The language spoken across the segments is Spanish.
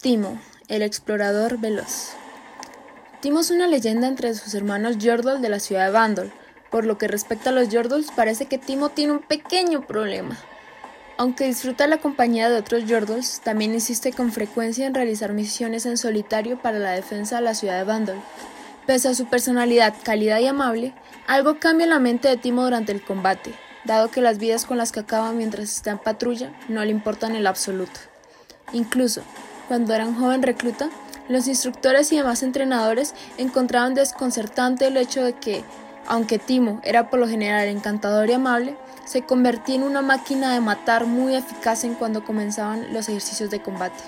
Timo, el explorador veloz. Timo es una leyenda entre sus hermanos Yordle de la ciudad de Bandol. Por lo que respecta a los Yordles, parece que Timo tiene un pequeño problema. Aunque disfruta la compañía de otros Yordles, también insiste con frecuencia en realizar misiones en solitario para la defensa de la ciudad de Bandol. Pese a su personalidad cálida y amable, algo cambia en la mente de Timo durante el combate, dado que las vidas con las que acaba mientras está en patrulla no le importan en absoluto. Incluso, cuando era un joven recluta, los instructores y demás entrenadores encontraban desconcertante el hecho de que, aunque Timo era por lo general encantador y amable, se convertía en una máquina de matar muy eficaz en cuando comenzaban los ejercicios de combate.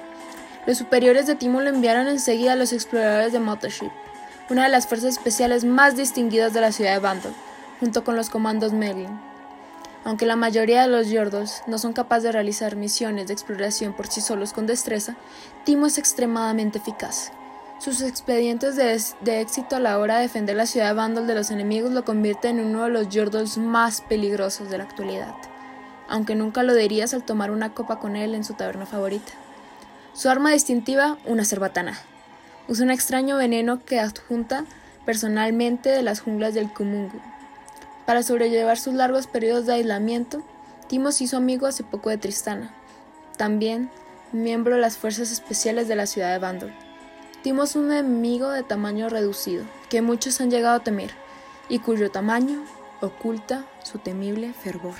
Los superiores de Timo lo enviaron enseguida a los exploradores de Mothership, una de las fuerzas especiales más distinguidas de la ciudad de Bandol, junto con los comandos Merlin. Aunque la mayoría de los Yordos no son capaces de realizar misiones de exploración por sí solos con destreza, Timo es extremadamente eficaz. Sus expedientes de, éxito a la hora de defender la ciudad de Bandol de los enemigos lo convierten en uno de los Yordos más peligrosos de la actualidad, aunque nunca lo dirías al tomar una copa con él en su taberna favorita. Su arma distintiva, una cerbatana. Usa un extraño veneno que adjunta personalmente de las junglas del Kumungu, para sobrellevar sus largos periodos de aislamiento, Timo se hizo amigo hace poco de Tristana, también miembro de las fuerzas especiales de la ciudad de Bandol. Timo es un enemigo de tamaño reducido, que muchos han llegado a temer, y cuyo tamaño oculta su temible fervor.